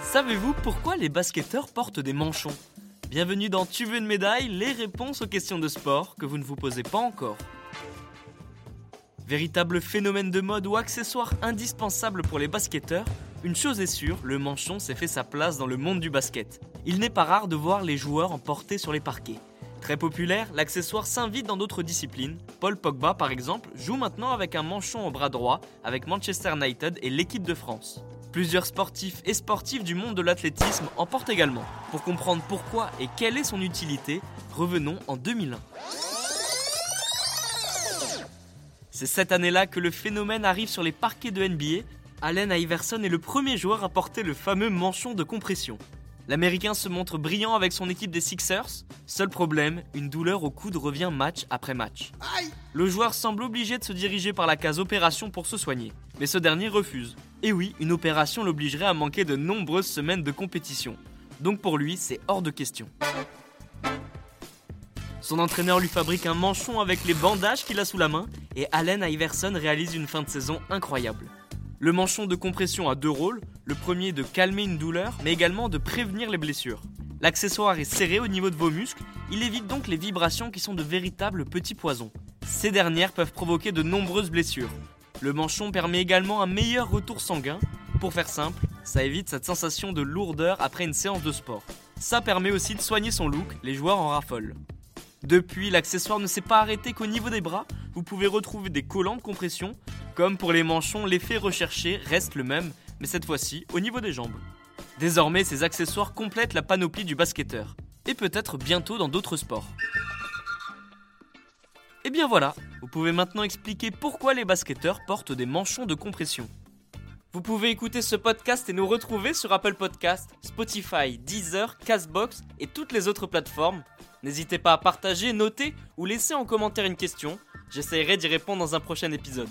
Savez-vous pourquoi les basketteurs portent des manchons? Bienvenue dans Tu veux une médaille Les réponses aux questions de sport que vous ne vous posez pas encore. Véritable phénomène de mode ou accessoire indispensable pour les basketteurs, une chose est sûre, le manchon s'est fait sa place dans le monde du basket. Il n'est pas rare de voir les joueurs en porter sur les parquets. Très populaire, l'accessoire s'invite dans d'autres disciplines. Paul Pogba, par exemple, joue maintenant avec un manchon au bras droit avec Manchester United et l'équipe de France. Plusieurs sportifs et sportifs du monde de l'athlétisme en portent également. Pour comprendre pourquoi et quelle est son utilité, revenons en 2001. C'est cette année-là que le phénomène arrive sur les parquets de NBA. Allen Iverson est le premier joueur à porter le fameux manchon de compression. L'Américain se montre brillant avec son équipe des Sixers. Seul problème, une douleur au coude revient match après match. Le joueur semble obligé de se diriger par la case opération pour se soigner. Mais ce dernier refuse. Et oui, une opération l'obligerait à manquer de nombreuses semaines de compétition. Donc pour lui, c'est hors de question. Son entraîneur lui fabrique un manchon avec les bandages qu'il a sous la main et Allen Iverson réalise une fin de saison incroyable. Le manchon de compression a deux rôles, le premier de calmer une douleur, mais également de prévenir les blessures. L'accessoire est serré au niveau de vos muscles, il évite donc les vibrations qui sont de véritables petits poisons. Ces dernières peuvent provoquer de nombreuses blessures. Le manchon permet également un meilleur retour sanguin. Pour faire simple, ça évite cette sensation de lourdeur après une séance de sport. Ça permet aussi de soigner son look, les joueurs en raffolent. Depuis, l'accessoire ne s'est pas arrêté qu'au niveau des bras, vous pouvez retrouver des collants de compression. Comme pour les manchons, l'effet recherché reste le même, mais cette fois-ci au niveau des jambes. Désormais, ces accessoires complètent la panoplie du basketteur, et peut-être bientôt dans d'autres sports. Et bien voilà, vous pouvez maintenant expliquer pourquoi les basketteurs portent des manchons de compression. Vous pouvez écouter ce podcast et nous retrouver sur Apple Podcast, Spotify, Deezer, Castbox et toutes les autres plateformes N'hésitez pas à partager, noter ou laisser en commentaire une question. J'essaierai d'y répondre dans un prochain épisode.